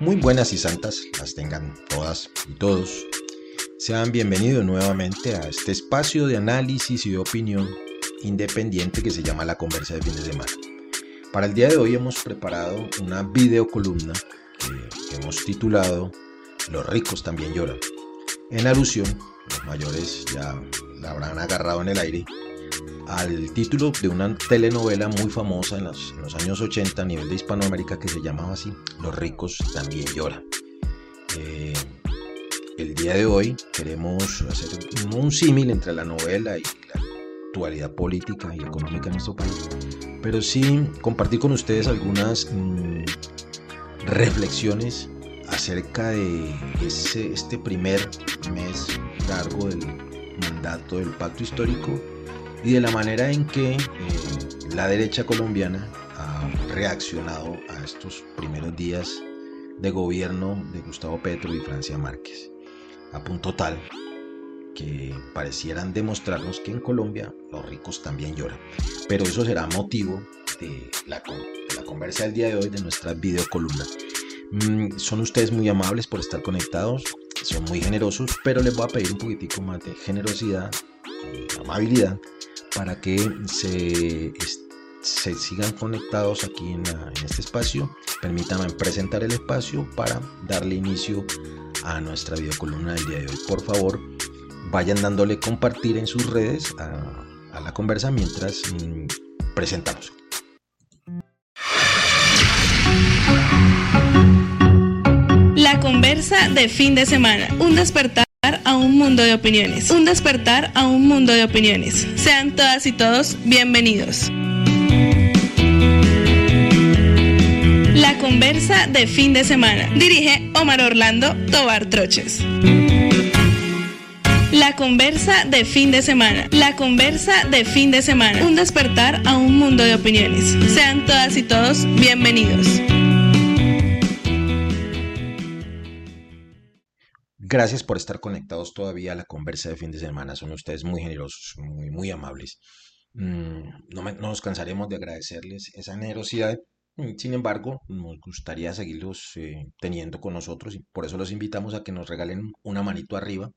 Muy buenas y santas las tengan todas y todos. Sean bienvenidos nuevamente a este espacio de análisis y de opinión independiente que se llama La Conversa de Fin de Semana. Para el día de hoy hemos preparado una videocolumna que hemos titulado Los ricos también lloran. En alusión, los mayores ya la habrán agarrado en el aire, al título de una telenovela muy famosa en los, años 80 a nivel de Hispanoamérica que se llamaba así, Los ricos también lloran. Eh, el día de hoy queremos hacer un, símil entre la novela y la actualidad política y económica en nuestro país, pero sí compartir con ustedes algunas mm, reflexiones acerca de este primer mes largo del mandato del pacto histórico y de la manera en que eh, la derecha colombiana ha reaccionado a estos primeros días de gobierno de Gustavo Petro y Francia Márquez, a punto tal que parecieran demostrarnos que en Colombia los ricos también lloran. Pero eso será motivo de la, la conversa del día de hoy de nuestra videocolumna. Mm, son ustedes muy amables por estar conectados, son muy generosos, pero les voy a pedir un poquitico más de generosidad y amabilidad para que se, se sigan conectados aquí en, este espacio. Permítanme presentar el espacio para darle inicio a nuestra videocolumna del día de hoy. Por favor, vayan dándole compartir en sus redes a, la conversa mientras mm, presentamos. La conversa de fin de semana. Un despertar a un mundo de opiniones. Un despertar a un mundo de opiniones. Sean todas y todos bienvenidos. La conversa de fin de semana. Dirige Omar Orlando Tobar Troches. La conversa de fin de semana. La conversa de fin de semana. Un despertar a un mundo de opiniones. Sean todas y todos bienvenidos. Gracias por estar conectados todavía a la conversa de fin de semana. Son ustedes muy generosos, muy, muy amables. Mm, no, nos cansaremos de agradecerles esa generosidad. Mm, sin embargo, nos gustaría seguirlos eh, teniendo con nosotros y por eso los invitamos a que nos regalen una manito arriba,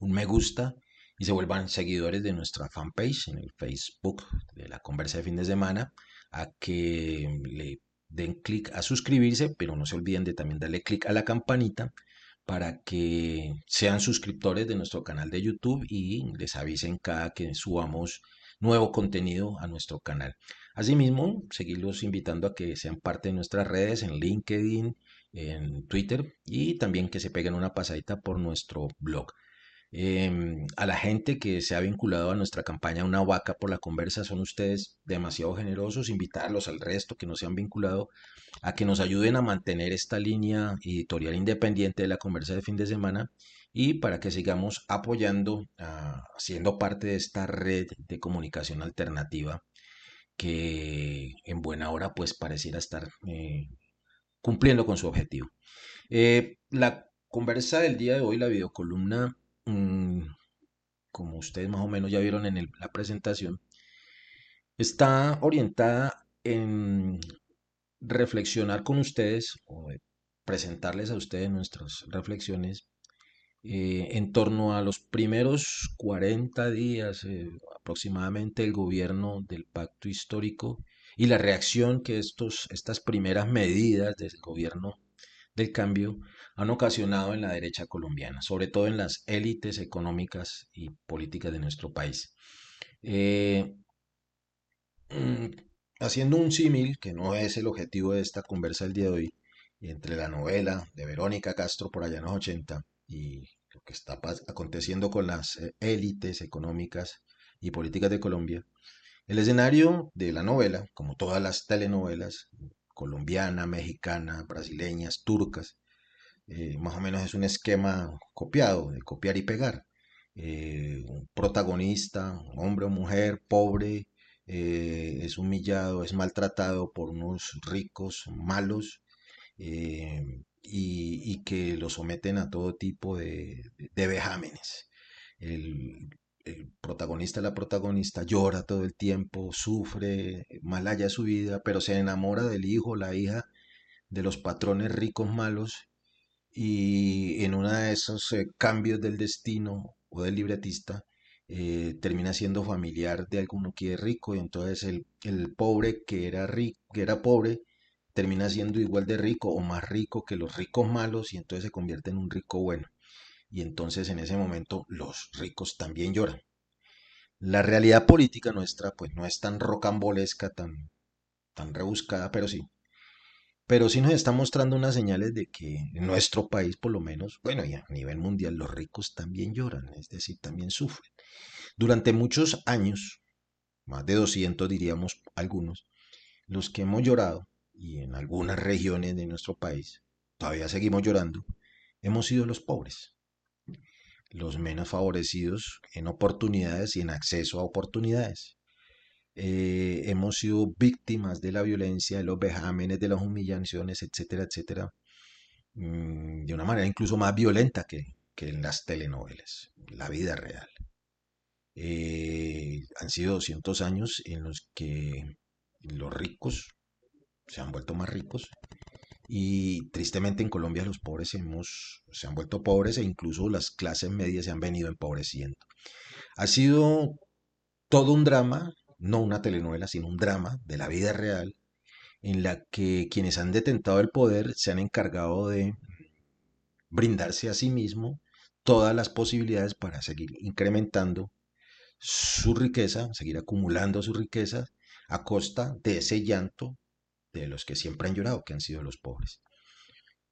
un me gusta y se vuelvan seguidores de nuestra fanpage en el Facebook de la conversa de fin de semana, a que le den clic a suscribirse, pero no se olviden de también darle clic a la campanita para que sean suscriptores de nuestro canal de YouTube y les avisen cada que subamos nuevo contenido a nuestro canal. Asimismo, seguirlos invitando a que sean parte de nuestras redes en LinkedIn, en Twitter y también que se peguen una pasadita por nuestro blog. Em, a la gente que se ha vinculado a nuestra campaña Una vaca por la conversa, son ustedes demasiado generosos, invitarlos al resto que no se han vinculado a que nos ayuden a mantener esta línea editorial independiente de la conversa de fin de semana y para que sigamos apoyando, siendo parte de esta red de comunicación alternativa que en buena hora pues pareciera estar eh, cumpliendo con su objetivo. Eh, la conversa del día de hoy, la videocolumna, como ustedes más o menos ya vieron en la presentación, está orientada en reflexionar con ustedes o presentarles a ustedes nuestras reflexiones eh, en torno a los primeros 40 días eh, aproximadamente del gobierno del pacto histórico y la reacción que estos, estas primeras medidas del gobierno del cambio han ocasionado en la derecha colombiana, sobre todo en las élites económicas y políticas de nuestro país. Eh, mm, haciendo un símil, que no es el objetivo de esta conversa el día de hoy, entre la novela de Verónica Castro por allá en los 80 y lo que está aconteciendo con las eh, élites económicas y políticas de Colombia, el escenario de la novela, como todas las telenovelas, colombiana, mexicana, brasileñas, turcas, eh, más o menos es un esquema copiado, de copiar y pegar. Eh, un protagonista, hombre o mujer, pobre, eh, es humillado, es maltratado por unos ricos malos y, que lo someten a todo tipo de, de vejámenes. El, el protagonista, la protagonista llora todo el tiempo, sufre, mal haya su vida, pero se enamora del hijo, la hija de los patrones ricos malos y en uno de esos eh, cambios del destino o del libretista eh, termina siendo familiar de alguno que es rico y entonces el, el pobre que era rico, que era pobre termina siendo igual de rico o más rico que los ricos malos y entonces se convierte en un rico bueno. Y entonces en ese momento los ricos también lloran. La realidad política nuestra pues no es tan rocambolesca, tan, tan rebuscada, pero sí. Pero sí nos está mostrando unas señales de que en nuestro país, por lo menos, bueno, y a nivel mundial, los ricos también lloran, es decir, también sufren. Durante muchos años, más de 200 diríamos algunos, los que hemos llorado, y en algunas regiones de nuestro país, todavía seguimos llorando, hemos sido los pobres los menos favorecidos en oportunidades y en acceso a oportunidades. Eh, hemos sido víctimas de la violencia, de los vejámenes, de las humillaciones, etcétera, etcétera, mm, de una manera incluso más violenta que, en las telenovelas, la vida real. Eh, han sido 200 años en los que los ricos se han vuelto más ricos y tristemente en Colombia los pobres hemos, se han vuelto pobres e incluso las clases medias se han venido empobreciendo. Ha sido todo un drama, no una telenovela, sino un drama de la vida real, en la que quienes han detentado el poder se han encargado de brindarse a sí mismo todas las posibilidades para seguir incrementando su riqueza, seguir acumulando su riqueza a costa de ese llanto de los que siempre han llorado, que han sido los pobres.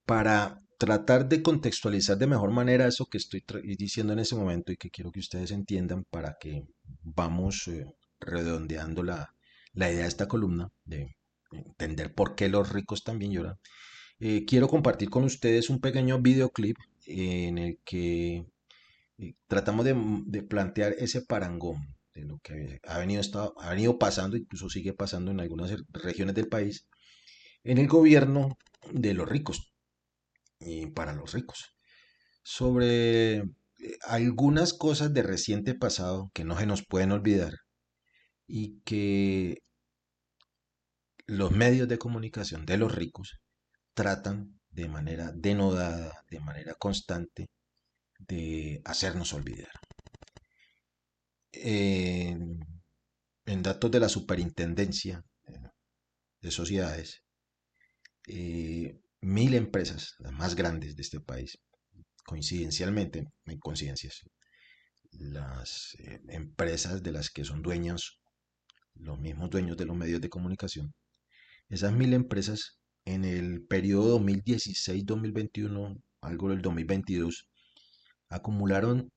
Para tratar de contextualizar de mejor manera eso que estoy diciendo en ese momento y que quiero que ustedes entiendan para que vamos eh, redondeando la, idea de esta columna, de entender por qué los ricos también lloran, eh, quiero compartir con ustedes un pequeño videoclip en el que eh, tratamos de, de, plantear ese parangón de lo que ha venido, ha venido pasando, incluso sigue pasando en algunas regiones del país, en el gobierno de los ricos y para los ricos. Sobre eh, algunas cosas de reciente pasado que no se nos pueden olvidar y que los medios de comunicación de los ricos tratan de manera denodada, de manera constante, de hacernos olvidar. En, datos de la superintendencia de sociedades, eh, mil empresas, las más grandes de este país, coincidencialmente, en coincidencias, las eh, empresas de las que son dueños, los mismos dueños de los medios de comunicación, esas mil empresas en el periodo 2016-2021, algo del 2022, acumularon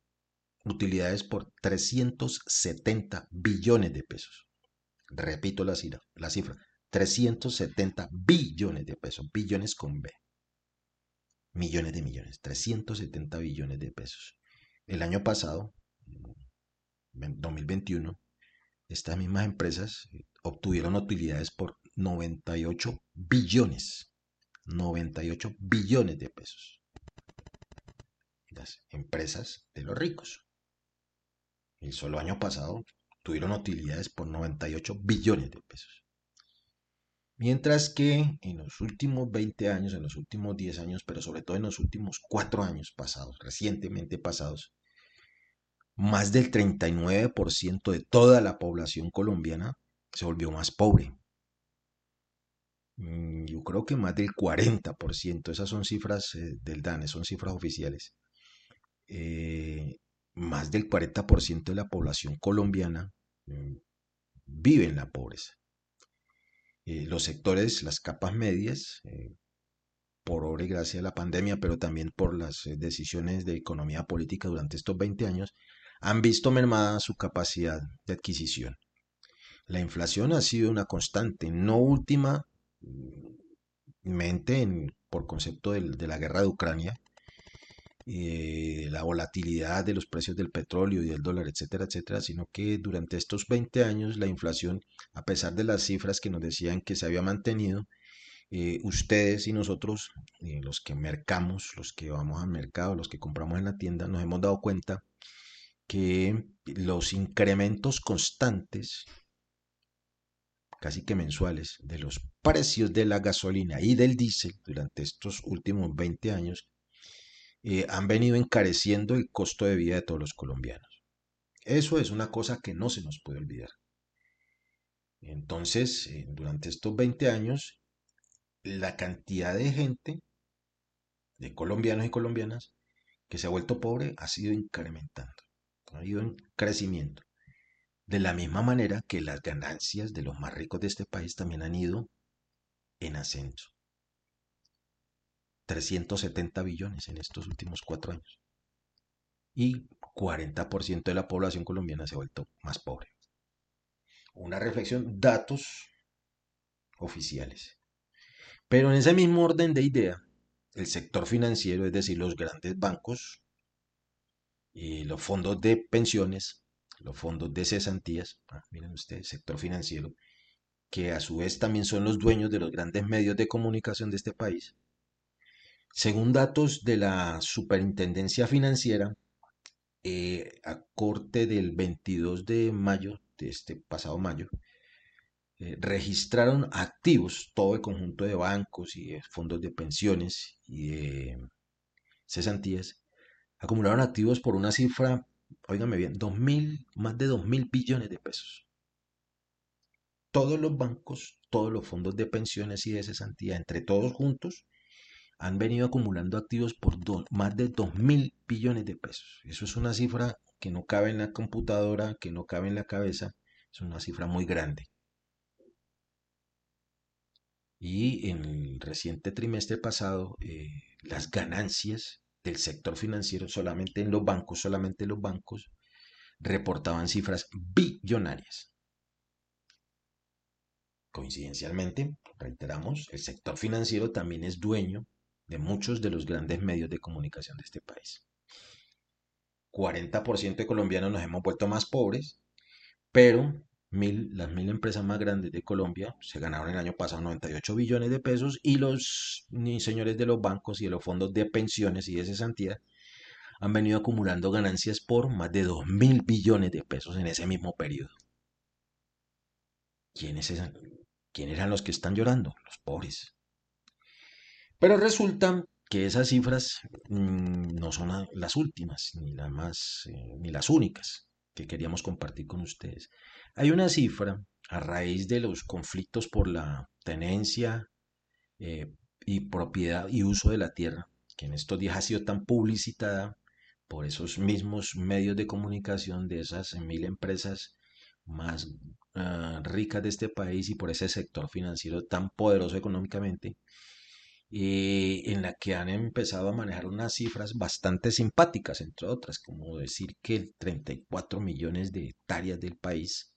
utilidades por 370 billones de pesos. Repito la cifra, la cifra, 370 billones de pesos, billones con B. Millones de millones, 370 billones de pesos. El año pasado, 2021, estas mismas empresas obtuvieron utilidades por 98 billones, 98 billones de pesos. Las empresas de los ricos el solo año pasado tuvieron utilidades por 98 billones de pesos. Mientras que en los últimos 20 años, en los últimos 10 años, pero sobre todo en los últimos 4 años pasados, recientemente pasados, más del 39% de toda la población colombiana se volvió más pobre. Mm, yo creo que más del 40%, esas son cifras eh, del DANE, son cifras oficiales. Eh, más del 40% de la población colombiana mm, vive en la pobreza. Eh, los sectores, las capas medias, por obra y gracia de la pandemia, pero también por las decisiones de economía política durante estos 20 años, han visto mermada su capacidad de adquisición. La inflación ha sido una constante, no última mm, mente por concepto de la guerra de Ucrania, eh, la volatilidad de los precios del petróleo y del dólar, etcétera, etcétera, sino que durante estos 20 años la inflación, a pesar de las cifras que nos decían que se había mantenido, eh, ustedes y nosotros, eh, los que mercamos, los que vamos al mercado, los que compramos en la tienda, nos hemos dado cuenta que los incrementos constantes casi que mensuales, de los precios de la gasolina y del diésel durante estos últimos 20 años, eh, han venido encareciendo el costo de vida de todos los colombianos. Eso es una cosa que no se nos puede olvidar. Entonces, eh, durante estos 20 años, la cantidad de gente, de colombianos y colombianas, que se ha vuelto pobre ha sido incrementando, ha ido en crecimiento. De la misma manera que las ganancias de los más ricos de este país también han ido en ascenso. 370 billones en estos últimos cuatro años. Y 40% de la población colombiana se ha vuelto más pobre. Una reflexión, datos oficiales. Pero en ese mismo orden de idea, el sector financiero, es decir, los grandes bancos, y los fondos de pensiones, los fondos de cesantías, ah, miren ustedes, sector financiero, que a su vez también son los dueños de los grandes medios de comunicación de este país. Según datos de la Superintendencia Financiera, eh, a corte del 22 de mayo, de este pasado mayo, eh, registraron activos, todo el conjunto de bancos y de fondos de pensiones y de cesantías, acumularon activos por una cifra, óigame bien, más de 2 mil billones de pesos. Todos los bancos, todos los fondos de pensiones y de cesantía, entre todos juntos, han venido acumulando activos por más de 2 mil billones de pesos. Eso es una cifra que no cabe en la computadora, que no cabe en la cabeza, es una cifra muy grande. Y en el reciente trimestre pasado, eh, las ganancias del sector financiero solamente en los bancos, solamente los bancos, reportaban cifras billonarias. Coincidencialmente, reiteramos, el sector financiero también es dueño de muchos de los grandes medios de comunicación de este país. 40% de colombianos nos hemos vuelto más pobres, pero las mil empresas más grandes de Colombia se ganaron el año pasado 98 billones de pesos y los señores de los bancos y de los fondos de pensiones y de cesantía han venido acumulando ganancias por más de 2 mil billones de pesos en ese mismo periodo. ¿Quiénes, ¿Quiénes eran los que están llorando? Los pobres. Pero resulta que esas cifras mm, no son las últimas, ni las más, eh, ni las únicas que queríamos compartir con ustedes. Hay una cifra a raíz de los conflictos por la tenencia eh, y propiedad y uso de la tierra, que en estos días ha sido tan publicitada por esos mismos medios de comunicación de esas mil empresas más ah, ricas de este país y por ese sector financiero tan poderoso económicamente, eh, en la que han empezado a manejar unas cifras bastante simpáticas, entre otras, como decir que 34 millones de hectáreas del país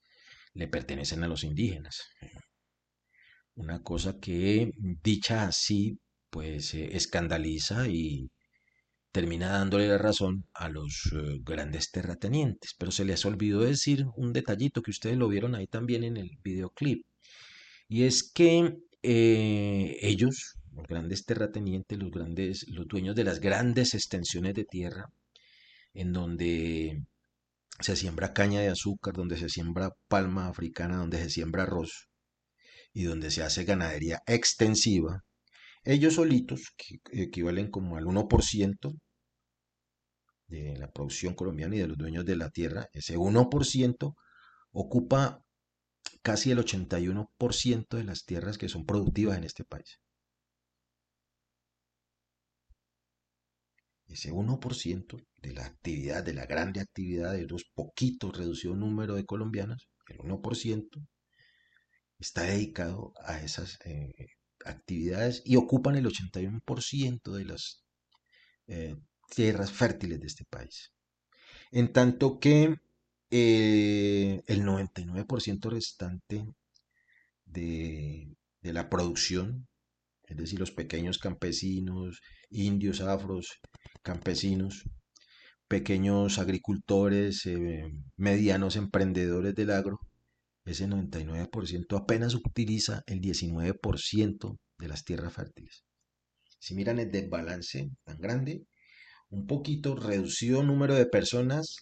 le pertenecen a los indígenas. Una cosa que, dicha así, pues eh, escandaliza y termina dándole la razón a los eh, grandes terratenientes. Pero se les olvidó decir un detallito que ustedes lo vieron ahí también en el videoclip. Y es que ellos, los grandes terratenientes, los grandes, los dueños de las grandes extensiones de tierra, en donde se siembra caña de azúcar, donde se siembra palma africana, donde se siembra arroz y donde se hace ganadería extensiva, ellos solitos, que equivalen como al 1% de la producción colombiana y de los dueños de la tierra, ese 1% ocupa casi el 81% de las tierras que son productivas en este país. Ese 1% de la actividad, de la grande actividad de los poquitos reducido número de colombianos, el 1%, está dedicado a esas eh, actividades y ocupan el 81% de las eh, tierras fértiles de este país. En tanto que eh, el 99% restante de, de la producción, es decir, los pequeños campesinos, indios, afros, campesinos, pequeños agricultores, eh, medianos emprendedores del agro, ese 99% apenas utiliza el 19% de las tierras fértiles. Si miran el desbalance tan grande, un poquito reducido número de personas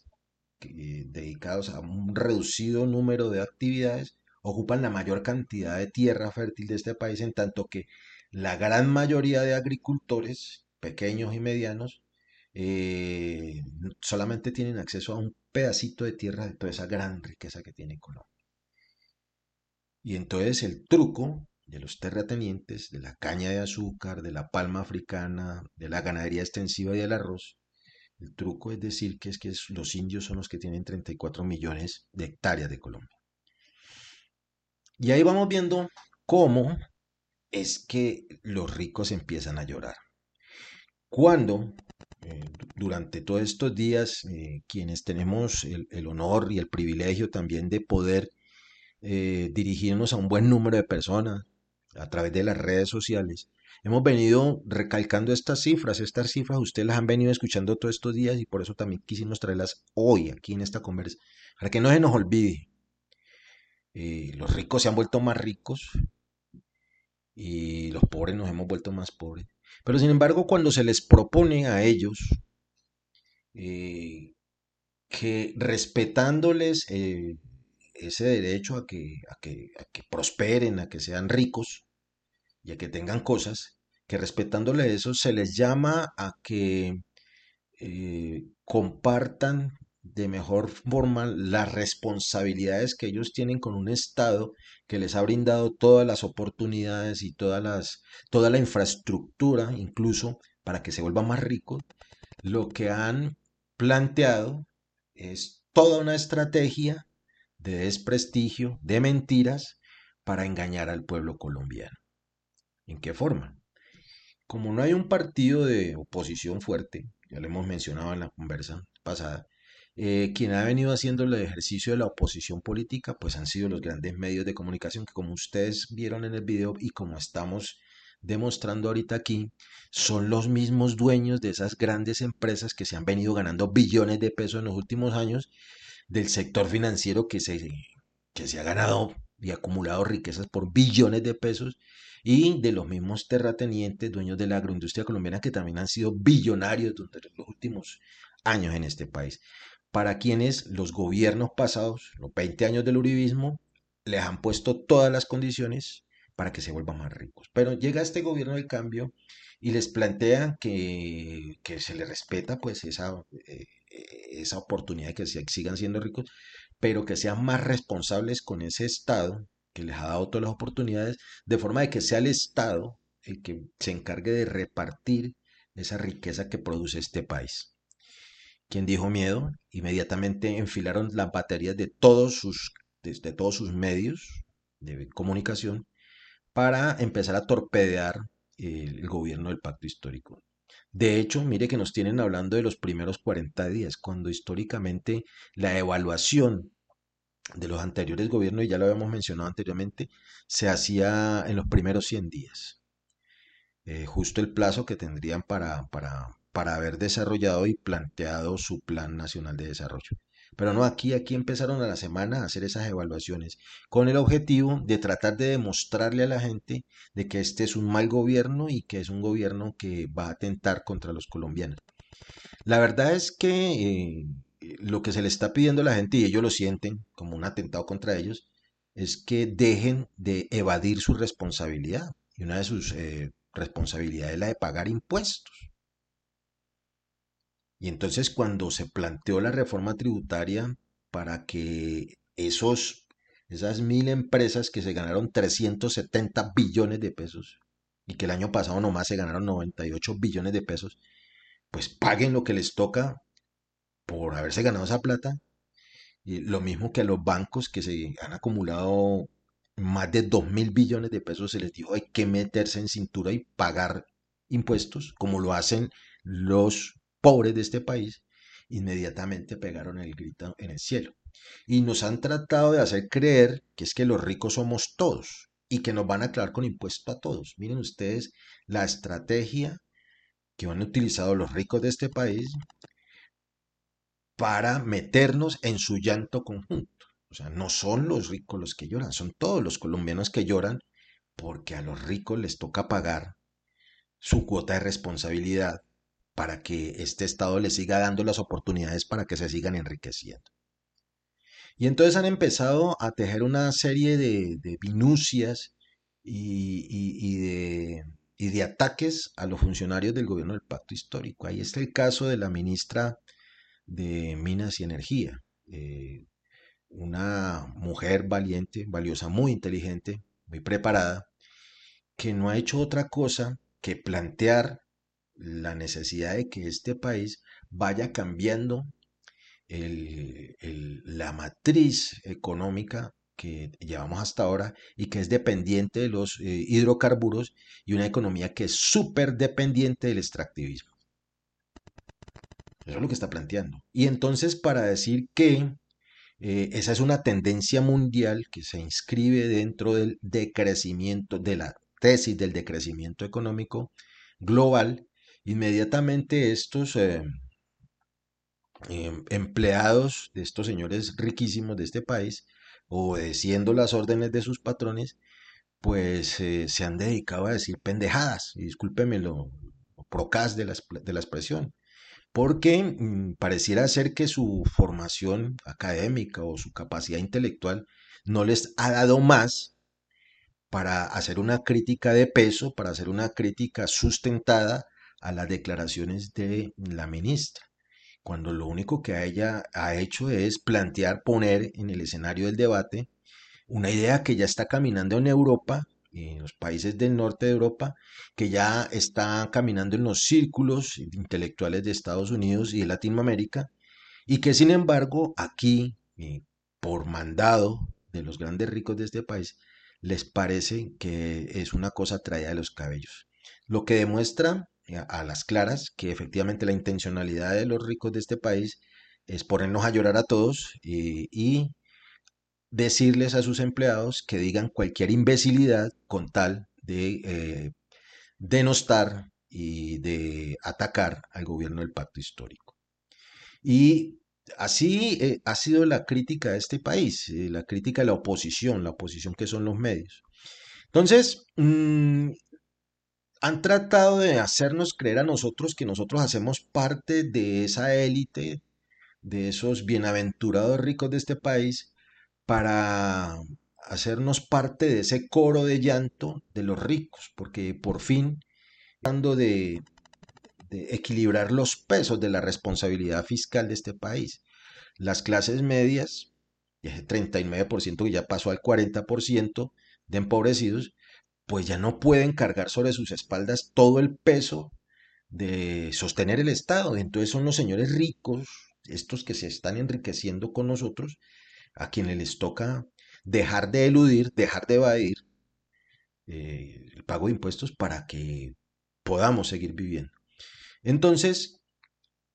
dedicados a un reducido número de actividades, ocupan la mayor cantidad de tierra fértil de este país, en tanto que la gran mayoría de agricultores, pequeños y medianos, eh, solamente tienen acceso a un pedacito de tierra de toda esa gran riqueza que tiene Colombia. Y entonces el truco de los terratenientes, de la caña de azúcar, de la palma africana, de la ganadería extensiva y del arroz, el truco es decir que es que los indios son los que tienen 34 millones de hectáreas de Colombia. Y ahí vamos viendo cómo es que los ricos empiezan a llorar. Cuando eh, durante todos estos días, eh, quienes tenemos el, honor y el privilegio también de poder eh, dirigirnos a un buen número de personas a través de las redes sociales, hemos venido recalcando estas cifras. Estas cifras ustedes las han venido escuchando todos estos días y por eso también quisimos traerlas hoy aquí en esta conversa, para que no se nos olvide. los ricos se han vuelto más ricos y los pobres nos hemos vuelto más pobres. Pero sin embargo, cuando se les propone a ellos eh, que respetándoles eh, ese derecho a que, a, que, prosperen, a que sean ricos y a que tengan cosas, que respetándoles eso se les llama a que eh, compartan de mejor forma las responsabilidades que ellos tienen con un Estado que les ha brindado todas las oportunidades y todas las, toda la infraestructura, incluso para que se vuelvan más ricos, lo que han planteado es toda una estrategia de desprestigio, de mentiras, para engañar al pueblo colombiano. ¿En qué forma? Como no hay un partido de oposición fuerte, ya lo hemos mencionado en la conversa pasada, eh, quien ha venido haciendo el ejercicio de la oposición política, pues han sido los grandes medios de comunicación que como ustedes vieron en el video y como estamos demostrando ahorita aquí, son los mismos dueños de esas grandes empresas que se han venido ganando billones de pesos en los últimos años, del sector financiero que se, que se ha ganado y acumulado riquezas por billones de pesos, y de los mismos terratenientes, dueños de la agroindustria colombiana, que también han sido billonarios durante los últimos años en este país para quienes los gobiernos pasados, los 20 años del uribismo, les han puesto todas las condiciones para que se vuelvan más ricos. Pero llega este gobierno del cambio y les plantea que, se les respeta pues esa, eh, esa oportunidad de que sigan siendo ricos, pero que sean más responsables con ese Estado que les ha dado todas las oportunidades, de forma de que sea el Estado el que se encargue de repartir esa riqueza que produce este país. Quien dijo miedo, inmediatamente enfilaron las baterías de todos sus, de, todos sus medios de comunicación para empezar a torpedear el, gobierno del pacto histórico. De hecho, mire que nos tienen hablando de los primeros 40 días, cuando históricamente la evaluación de los anteriores gobiernos, y ya lo habíamos mencionado anteriormente, se hacía en los primeros 100 días. Eh, justo el plazo que tendrían para, para, para haber desarrollado y planteado su plan nacional de desarrollo. Pero no, aquí, aquí empezaron a la semana a hacer esas evaluaciones con el objetivo de tratar de demostrarle a la gente de que este es un mal gobierno y que es un gobierno que va a atentar contra los colombianos. La verdad es que eh, lo que se le está pidiendo a la gente, y ellos lo sienten como un atentado contra ellos, es que dejen de evadir su responsabilidad. Y una de sus eh, responsabilidades es la de pagar impuestos. Y entonces cuando se planteó la reforma tributaria para que esos, esas mil empresas que se ganaron 370 billones de pesos y que el año pasado nomás se ganaron 98 billones de pesos, pues paguen lo que les toca por haberse ganado esa plata. Y lo mismo que a los bancos que se han acumulado más de 2 mil billones de pesos, se les dijo hay que meterse en cintura y pagar impuestos, como lo hacen los pobres de este país, inmediatamente pegaron el grito en el cielo. Y nos han tratado de hacer creer que es que los ricos somos todos y que nos van a aclarar con impuesto a todos. Miren ustedes la estrategia que han utilizado los ricos de este país para meternos en su llanto conjunto. O sea, no son los ricos los que lloran, son todos los colombianos que lloran porque a los ricos les toca pagar su cuota de responsabilidad para que este Estado le siga dando las oportunidades para que se sigan enriqueciendo. Y entonces han empezado a tejer una serie de, de minucias y, de ataques a los funcionarios del gobierno del pacto histórico. Ahí está el caso de la ministra de Minas y Energía, eh, una mujer valiente, valiosa, muy inteligente, muy preparada, que no ha hecho otra cosa que plantear la necesidad de que este país vaya cambiando la matriz económica que llevamos hasta ahora y que es dependiente de los eh, hidrocarburos y una economía que es súper dependiente del extractivismo. Eso es lo que está planteando. Y entonces para decir que eh, esa es una tendencia mundial que se inscribe dentro del decrecimiento, de la tesis del decrecimiento económico global, inmediatamente estos eh, em, empleados de estos señores riquísimos de este país, obedeciendo las órdenes de sus patrones, pues eh, se han dedicado a decir pendejadas, y discúlpeme lo, procaz de la, de expresión, porque mm, pareciera ser que su formación académica o su capacidad intelectual no les ha dado más para hacer una crítica de peso, para hacer una crítica sustentada a las declaraciones de la ministra cuando lo único que ella ha hecho es plantear, poner en el escenario del debate una idea que ya está caminando en Europa, en los países del norte de Europa, que ya está caminando en los círculos intelectuales de Estados Unidos y de Latinoamérica, y que sin embargo aquí, eh, por mandado de los grandes ricos de este país, les parece que es una cosa traída de los cabellos. Lo que demuestra a las claras que efectivamente la intencionalidad de los ricos de este país es ponernos a llorar a todos eh, y decirles a sus empleados que digan cualquier imbecilidad con tal de eh, denostar y de atacar al gobierno del pacto histórico. Y así eh, ha sido la crítica de este país, eh, la crítica de la oposición, la oposición que son los medios. Entonces, mm, han tratado de hacernos creer a nosotros que nosotros hacemos parte de esa élite, de esos bienaventurados ricos de este país, para hacernos parte de ese coro de llanto de los ricos, porque por fin, tratando de, equilibrar los pesos de la responsabilidad fiscal de este país, las clases medias, ese 39% que ya pasó al 40% de empobrecidos, pues ya no pueden cargar sobre sus espaldas todo el peso de sostener el Estado. Entonces son los señores ricos, estos que se están enriqueciendo con nosotros, a quienes les toca dejar de eludir, dejar de evadir eh, el pago de impuestos para que podamos seguir viviendo. Entonces,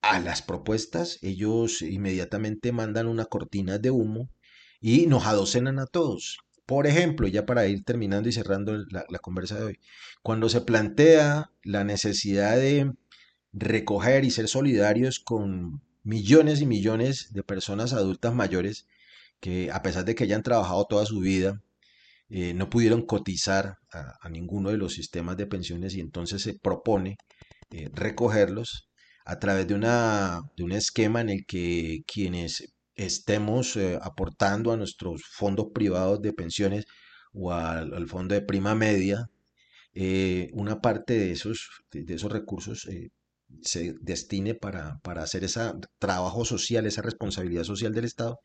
a las propuestas, ellos inmediatamente mandan una cortina de humo y nos adocenan a todos. Por ejemplo, ya para ir terminando y cerrando la, conversa de hoy, cuando se plantea la necesidad de recoger y ser solidarios con millones y millones de personas adultas mayores que a pesar de que hayan trabajado toda su vida, eh, no pudieron cotizar a, a ninguno de los sistemas de pensiones y entonces se propone eh, recogerlos a través de una, de un esquema en el que quienes estemos eh, aportando a nuestros fondos privados de pensiones o al, fondo de prima media, eh, una parte de esos, de esos recursos eh, se destine para, para hacer ese trabajo social, esa responsabilidad social del Estado,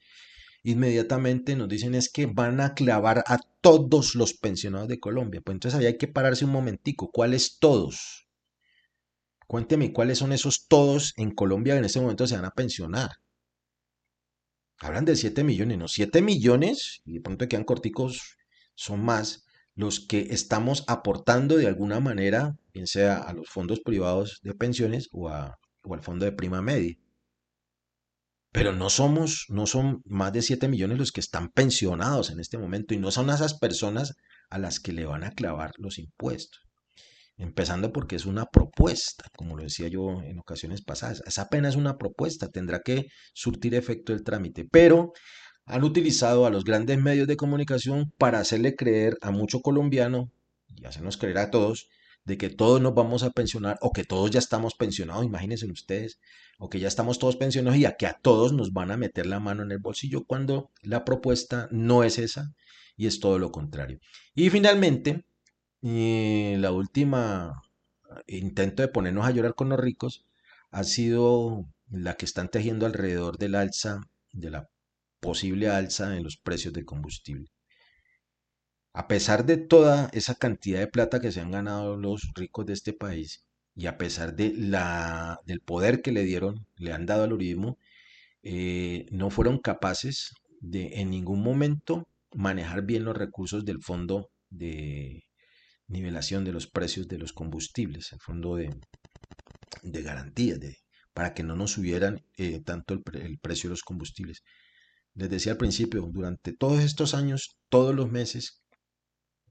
inmediatamente nos dicen es que van a clavar a todos los pensionados de Colombia. Pues entonces ahí hay que pararse un momentico. ¿Cuáles todos? Cuénteme cuáles son esos todos en Colombia que en este momento se van a pensionar. Hablan de 7 millones, ¿no? 7 millones, y de pronto quedan corticos, son más los que estamos aportando de alguna manera, bien sea a los fondos privados de pensiones o, al fondo de prima media. Pero no somos, no son más de 7 millones los que están pensionados en este momento y no son esas personas a las que le van a clavar los impuestos. Empezando porque es una propuesta, como lo decía yo en ocasiones pasadas. Es apenas una propuesta, tendrá que surtir efecto el trámite. Pero han utilizado a los grandes medios de comunicación para hacerle creer a mucho colombiano y hacernos creer a todos de que todos nos vamos a pensionar o que todos ya estamos pensionados, imagínense ustedes, o que ya estamos todos pensionados y a que a todos nos van a meter la mano en el bolsillo cuando la propuesta no es esa y es todo lo contrario. Y finalmente, eh, la última intento de ponernos a llorar con los ricos ha sido la que están tejiendo alrededor del alza, de la posible alza en los precios del combustible. A pesar de toda esa cantidad de plata que se han ganado los ricos de este país y a pesar de la, del poder que le dieron, le han dado al uribismo, eh, no fueron capaces de en ningún momento manejar bien los recursos del fondo de nivelación de los precios de los combustibles, el fondo de, de garantía, de, para que no nos subieran eh, tanto el, precio de los combustibles. Les decía al principio, durante todos estos años, todos los meses,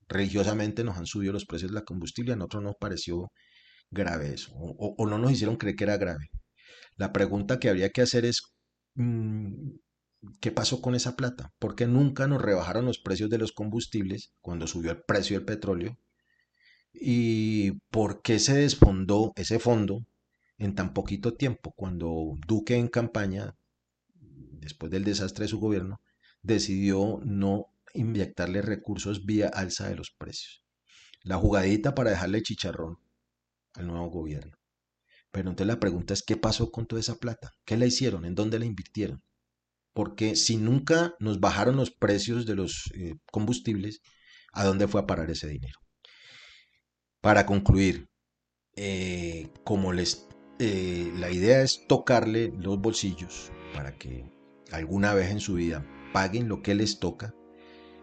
religiosamente nos han subido los precios de la combustible, a nosotros nos pareció grave eso, o, no nos hicieron creer que era grave. La pregunta que habría que hacer es, mm, ¿qué pasó con esa plata? ¿Por qué nunca nos rebajaron los precios de los combustibles cuando subió el precio del petróleo? ¿Y por qué se desfondó ese fondo en tan poquito tiempo cuando Duque en campaña, después del desastre de su gobierno, decidió no inyectarle recursos vía alza de los precios? La jugadita para dejarle chicharrón al nuevo gobierno. Pero entonces la pregunta es, ¿qué pasó con toda esa plata? ¿Qué la hicieron? ¿En dónde la invirtieron? Porque si nunca nos bajaron los precios de los eh, combustibles, ¿a dónde fue a parar ese dinero? Para concluir, eh, como les, eh, la idea es tocarle los bolsillos para que alguna vez en su vida paguen lo que les toca,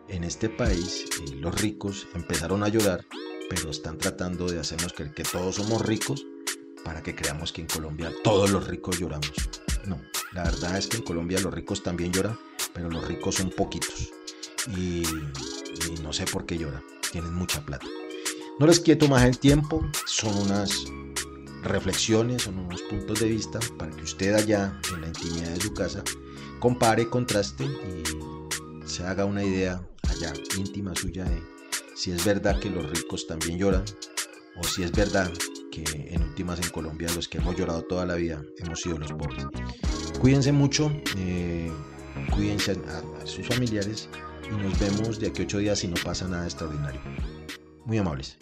en este país los ricos empezaron a llorar pero están tratando de hacernos creer que todos somos ricos para que creamos que en Colombia todos los ricos lloramos. No, la verdad es que en Colombia los ricos también lloran, pero los ricos son poquitos. Y, no sé por qué lloran, tienen mucha plata. No les quiero más el tiempo, son unas reflexiones, son unos puntos de vista para que usted allá en la intimidad de su casa compare, contraste y se haga una idea allá íntima suya de si es verdad que los ricos también lloran o si es verdad que en últimas en Colombia los que hemos llorado toda la vida hemos sido los pobres. Cuídense mucho, eh, cuídense a, a sus familiares y nos vemos de aquí a ocho días si no pasa nada extraordinario. Muy amables.